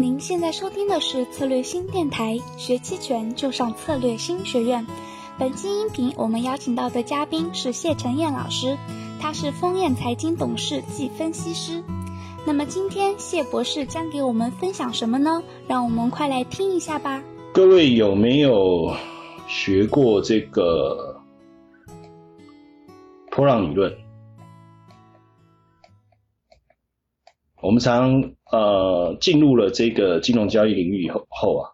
您现在收听的是策略新电台，学期权就上策略新学院。本期音频我们邀请到的嘉宾是谢晨燕老师，他是丰燕财经董事暨分析师。那么今天谢博士将给我们分享什么呢？让我们快来听一下吧。各位有没有学过这个波浪理论？我们常呃进入了这个金融交易领域以后后啊，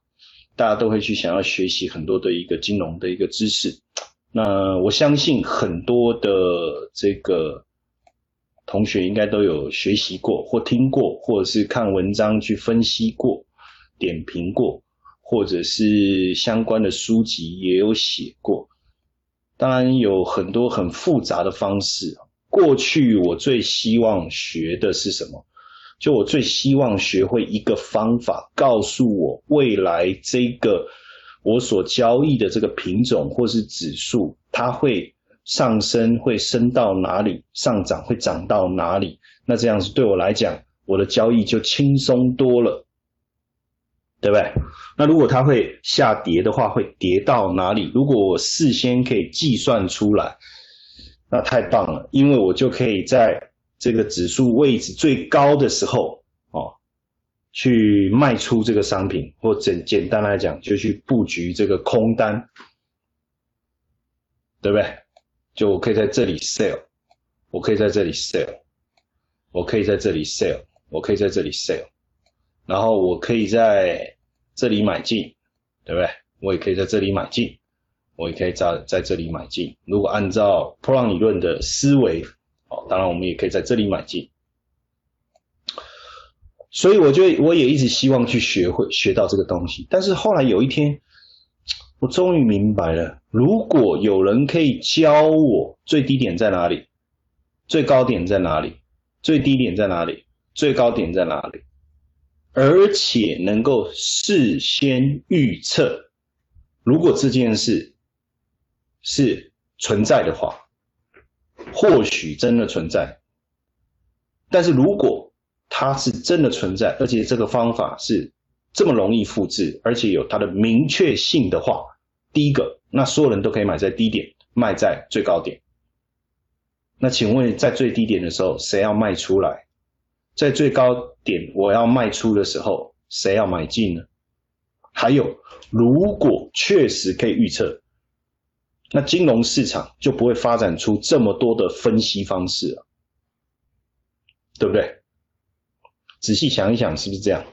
大家都会去想要学习很多的一个金融的一个知识。那我相信很多的这个同学应该都有学习过，或听过，或者是看文章去分析过、点评过，或者是相关的书籍也有写过。当然有很多很复杂的方式。过去我最希望学的是什么？就我最希望学会一个方法，告诉我未来这个我所交易的这个品种或是指数，它会上升，会升到哪里？上涨会涨到哪里？那这样子对我来讲，我的交易就轻松多了，对不对？那如果它会下跌的话，会跌到哪里？如果我事先可以计算出来，那太棒了，因为我就可以在。这个指数位置最高的时候，哦，去卖出这个商品，或简简单来讲，就去布局这个空单，对不对？就我可以在这里 sell，我可以在这里 sell，我可以在这里 sell，我可以在这里 sell，然后我可以在这里买进，对不对？我也可以在这里买进，我也可以在在这里买进。如果按照波浪理论的思维。当然，我们也可以在这里买进，所以我就我也一直希望去学会学到这个东西。但是后来有一天，我终于明白了：如果有人可以教我最低点在哪里，最高点在哪里，最低点在哪里，最高点在哪里，而且能够事先预测，如果这件事是存在的话。或许真的存在，但是如果它是真的存在，而且这个方法是这么容易复制，而且有它的明确性的话，第一个，那所有人都可以买在低点，卖在最高点。那请问，在最低点的时候，谁要卖出来？在最高点我要卖出的时候，谁要买进呢？还有，如果确实可以预测。那金融市场就不会发展出这么多的分析方式了，对不对？仔细想一想，是不是这样？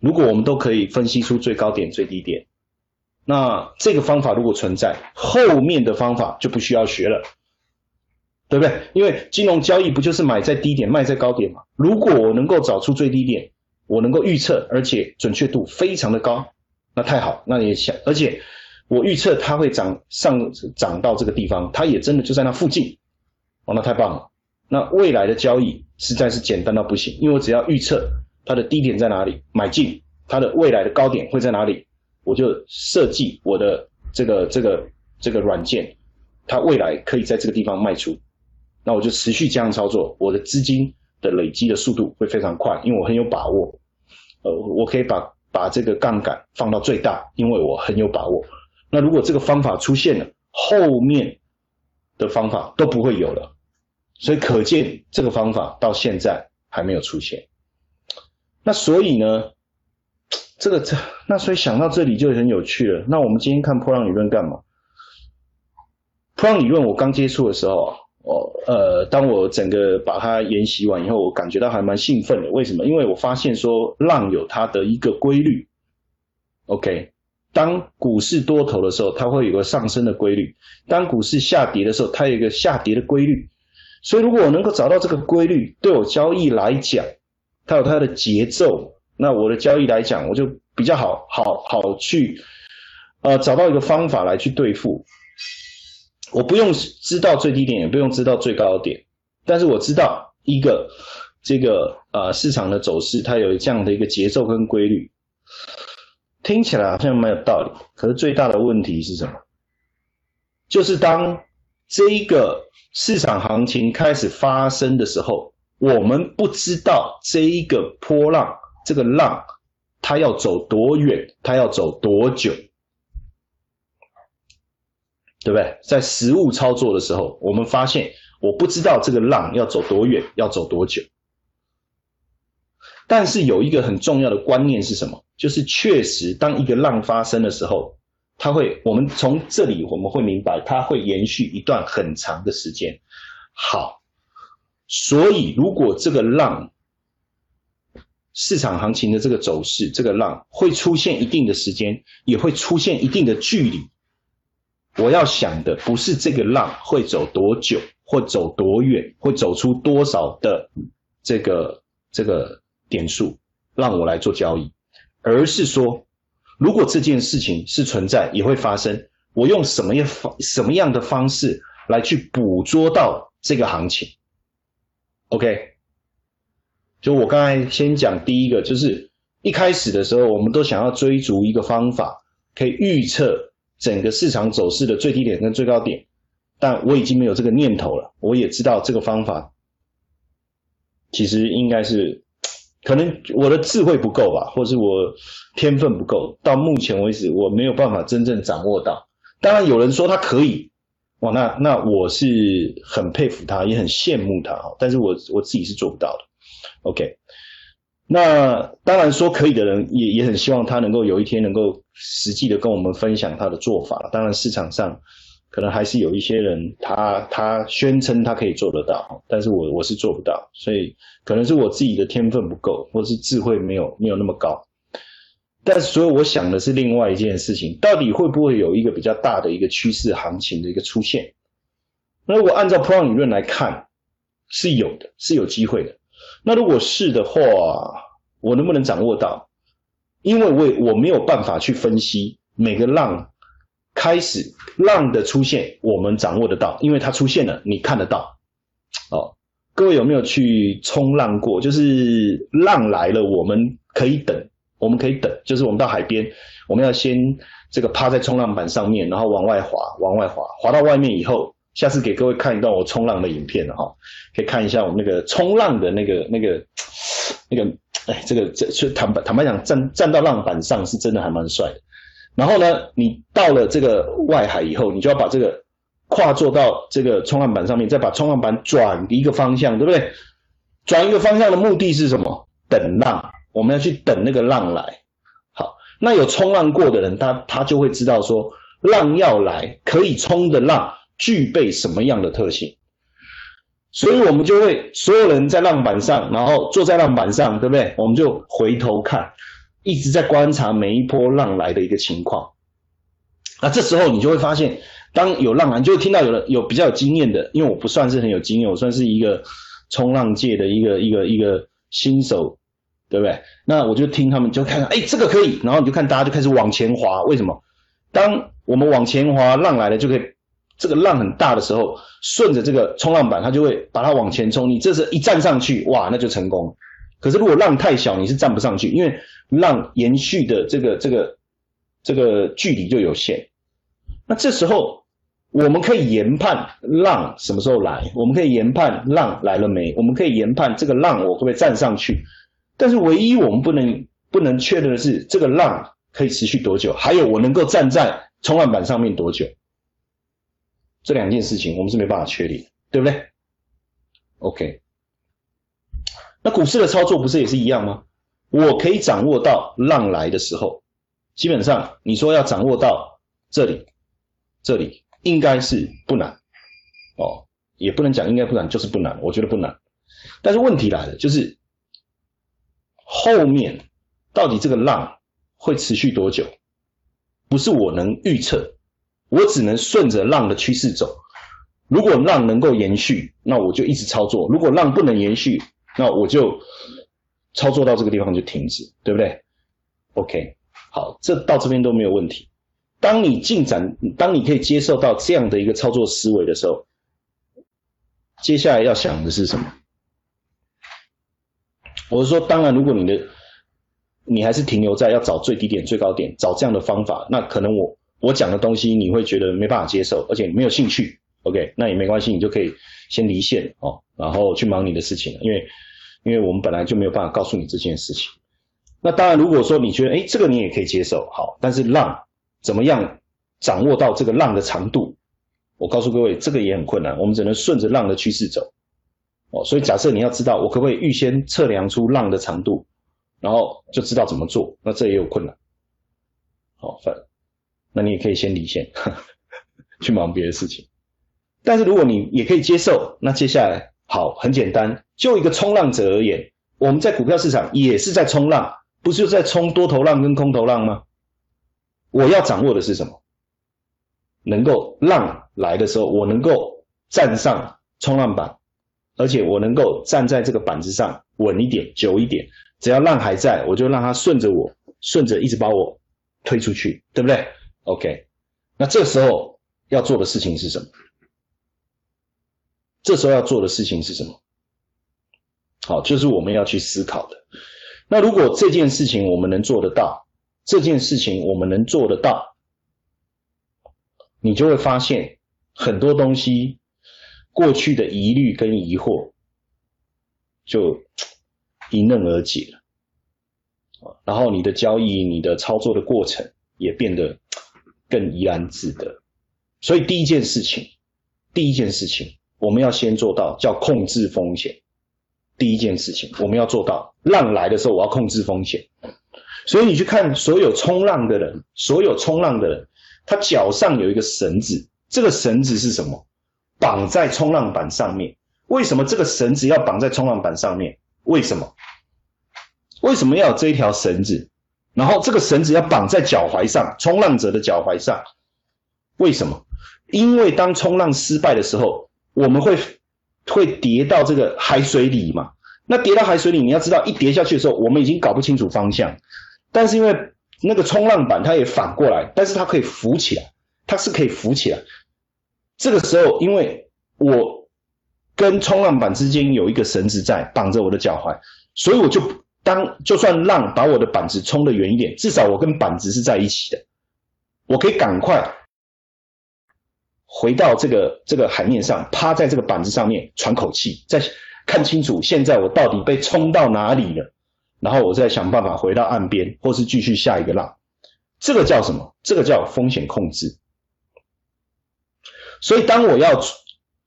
如果我们都可以分析出最高点、最低点，那这个方法如果存在，后面的方法就不需要学了，对不对？因为金融交易不就是买在低点、卖在高点吗？如果我能够找出最低点，我能够预测，而且准确度非常的高，那太好，那也想，而且。我预测它会涨上涨到这个地方，它也真的就在那附近，哦，那太棒了。那未来的交易实在是简单到不行，因为我只要预测它的低点在哪里，买进它的未来的高点会在哪里，我就设计我的这个这个这个软件，它未来可以在这个地方卖出，那我就持续这样操作，我的资金的累积的速度会非常快，因为我很有把握，呃，我可以把把这个杠杆放到最大，因为我很有把握。那如果这个方法出现了，后面的方法都不会有了，所以可见这个方法到现在还没有出现。那所以呢，这个这那所以想到这里就很有趣了。那我们今天看波浪理论干嘛？波浪理论我刚接触的时候，我呃，当我整个把它研习完以后，我感觉到还蛮兴奋的。为什么？因为我发现说浪有它的一个规律。OK。当股市多头的时候，它会有个上升的规律；当股市下跌的时候，它有一个下跌的规律。所以，如果我能够找到这个规律，对我交易来讲，它有它的节奏，那我的交易来讲，我就比较好好好去呃找到一个方法来去对付。我不用知道最低点，也不用知道最高点，但是我知道一个这个呃市场的走势，它有这样的一个节奏跟规律。听起来好像蛮有道理，可是最大的问题是什么？就是当这一个市场行情开始发生的时候，我们不知道这一个波浪这个浪它要走多远，它要走多久，对不对？在实物操作的时候，我们发现我不知道这个浪要走多远，要走多久。但是有一个很重要的观念是什么？就是确实，当一个浪发生的时候，它会，我们从这里我们会明白，它会延续一段很长的时间。好，所以如果这个浪，市场行情的这个走势，这个浪会出现一定的时间，也会出现一定的距离。我要想的不是这个浪会走多久，或走多远，会走出多少的这个这个。点数让我来做交易，而是说，如果这件事情是存在，也会发生，我用什么样方什么样的方式来去捕捉到这个行情？OK，就我刚才先讲第一个，就是一开始的时候，我们都想要追逐一个方法，可以预测整个市场走势的最低点跟最高点，但我已经没有这个念头了。我也知道这个方法其实应该是。可能我的智慧不够吧，或是我天分不够，到目前为止我没有办法真正掌握到。当然有人说他可以，哇，那那我是很佩服他，也很羡慕他哈。但是我我自己是做不到的。OK，那当然说可以的人也也很希望他能够有一天能够实际的跟我们分享他的做法当然市场上。可能还是有一些人，他他宣称他可以做得到，但是我我是做不到，所以可能是我自己的天分不够，或是智慧没有没有那么高。但是，所以我想的是另外一件事情，到底会不会有一个比较大的一个趋势行情的一个出现？那如果按照普朗理论来看，是有的，是有机会的。那如果是的话，我能不能掌握到？因为我我没有办法去分析每个浪。开始浪的出现，我们掌握得到，因为它出现了，你看得到。哦，各位有没有去冲浪过？就是浪来了，我们可以等，我们可以等。就是我们到海边，我们要先这个趴在冲浪板上面，然后往外滑，往外滑，滑到外面以后，下次给各位看一段我冲浪的影片哈，可以看一下我们那个冲浪的那个那个那个，哎，这个这坦白坦白讲，站站到浪板上是真的还蛮帅的。然后呢，你到了这个外海以后，你就要把这个跨坐到这个冲浪板上面，再把冲浪板转一个方向，对不对？转一个方向的目的是什么？等浪，我们要去等那个浪来。好，那有冲浪过的人，他他就会知道说，浪要来，可以冲的浪具备什么样的特性。所以我们就会所有人在浪板上，然后坐在浪板上，对不对？我们就回头看。一直在观察每一波浪来的一个情况，那这时候你就会发现，当有浪来，你就会听到有人有比较有经验的，因为我不算是很有经验，我算是一个冲浪界的一个一个一个新手，对不对？那我就听他们就看看，哎，这个可以，然后你就看大家就开始往前滑。为什么？当我们往前滑，浪来了就可以，这个浪很大的时候，顺着这个冲浪板，它就会把它往前冲。你这时一站上去，哇，那就成功。可是如果浪太小，你是站不上去，因为。浪延续的这个这个这个距离就有限，那这时候我们可以研判浪什么时候来，我们可以研判浪来了没，我们可以研判这个浪我会不会站上去，但是唯一我们不能不能确认的是这个浪可以持续多久，还有我能够站在冲浪板上面多久，这两件事情我们是没办法确定，对不对？OK，那股市的操作不是也是一样吗？我可以掌握到浪来的时候，基本上你说要掌握到这里，这里应该是不难哦，也不能讲应该不难，就是不难，我觉得不难。但是问题来了，就是后面到底这个浪会持续多久，不是我能预测，我只能顺着浪的趋势走。如果浪能够延续，那我就一直操作；如果浪不能延续，那我就。操作到这个地方就停止，对不对？OK，好，这到这边都没有问题。当你进展，当你可以接受到这样的一个操作思维的时候，接下来要想的是什么？我是说，当然，如果你的你还是停留在要找最低点、最高点，找这样的方法，那可能我我讲的东西你会觉得没办法接受，而且没有兴趣。OK，那也没关系，你就可以先离线哦，然后去忙你的事情了，因为。因为我们本来就没有办法告诉你这件事情，那当然，如果说你觉得哎，这个你也可以接受，好，但是浪怎么样掌握到这个浪的长度？我告诉各位，这个也很困难，我们只能顺着浪的趋势走。哦，所以假设你要知道，我可不可以预先测量出浪的长度，然后就知道怎么做？那这也有困难。好，反，那你也可以先离线，去忙别的事情。但是如果你也可以接受，那接下来好，很简单，就一个冲浪者而言，我们在股票市场也是在冲浪，不是就在冲多头浪跟空头浪吗？我要掌握的是什么？能够浪来的时候，我能够站上冲浪板，而且我能够站在这个板子上稳一点、久一点。只要浪还在，我就让它顺着我，顺着一直把我推出去，对不对？OK，那这时候要做的事情是什么？这时候要做的事情是什么？好，就是我们要去思考的。那如果这件事情我们能做得到，这件事情我们能做得到，你就会发现很多东西过去的疑虑跟疑惑就迎刃而解了。然后你的交易、你的操作的过程也变得更怡然自得。所以第一件事情，第一件事情。我们要先做到叫控制风险，第一件事情我们要做到，浪来的时候我要控制风险。所以你去看所有冲浪的人，所有冲浪的人，他脚上有一个绳子，这个绳子是什么？绑在冲浪板上面。为什么这个绳子要绑在冲浪板上面？为什么？为什么要有这一条绳子？然后这个绳子要绑在脚踝上，冲浪者的脚踝上。为什么？因为当冲浪失败的时候。我们会会跌到这个海水里嘛？那跌到海水里，你要知道，一跌下去的时候，我们已经搞不清楚方向。但是因为那个冲浪板它也反过来，但是它可以浮起来，它是可以浮起来。这个时候，因为我跟冲浪板之间有一个绳子在绑着我的脚踝，所以我就当就算浪把我的板子冲得远一点，至少我跟板子是在一起的，我可以赶快。回到这个这个海面上，趴在这个板子上面喘口气，再看清楚现在我到底被冲到哪里了，然后我再想办法回到岸边，或是继续下一个浪。这个叫什么？这个叫风险控制。所以当我要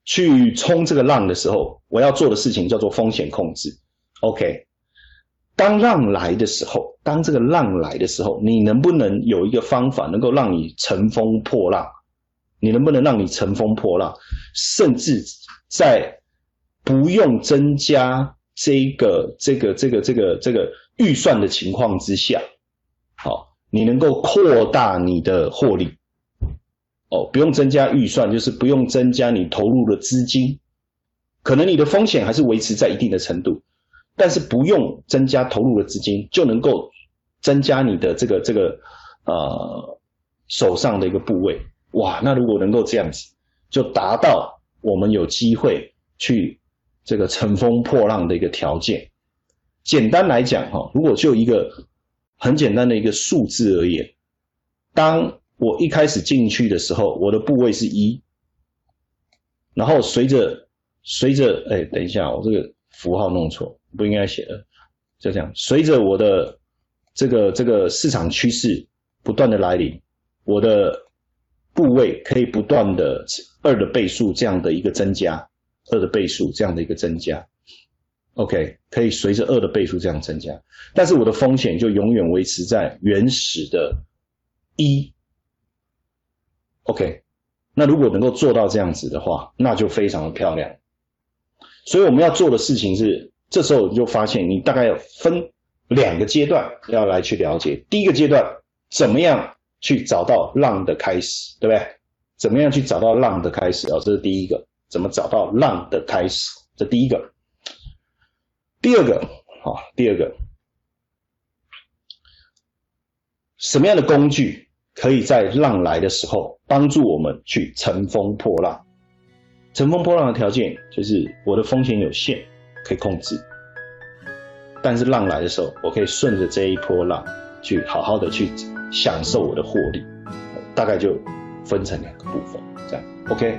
去冲这个浪的时候，我要做的事情叫做风险控制。OK，当浪来的时候，当这个浪来的时候，你能不能有一个方法能够让你乘风破浪？你能不能让你乘风破浪，甚至在不用增加这个这个这个这个这个预算的情况之下，好，你能够扩大你的获利，哦，不用增加预算，就是不用增加你投入的资金，可能你的风险还是维持在一定的程度，但是不用增加投入的资金，就能够增加你的这个这个呃手上的一个部位。哇，那如果能够这样子，就达到我们有机会去这个乘风破浪的一个条件。简单来讲，哈，如果就一个很简单的一个数字而言，当我一开始进去的时候，我的部位是一，然后随着随着，哎，等一下，我这个符号弄错，不应该写的，就这样，随着我的这个这个市场趋势不断的来临，我的。部位可以不断的二的倍数这样的一个增加，二的倍数这样的一个增加，OK，可以随着二的倍数这样增加，但是我的风险就永远维持在原始的一，OK，那如果能够做到这样子的话，那就非常的漂亮。所以我们要做的事情是，这时候你就发现你大概要分两个阶段要来去了解，第一个阶段怎么样？去找到浪的开始，对不对？怎么样去找到浪的开始啊？这是第一个，怎么找到浪的开始？这第一个。第二个，好，第二个，什么样的工具可以在浪来的时候帮助我们去乘风破浪？乘风破浪的条件就是我的风险有限，可以控制，但是浪来的时候，我可以顺着这一波浪去好好的去。享受我的获利，大概就分成两个部分，这样，OK。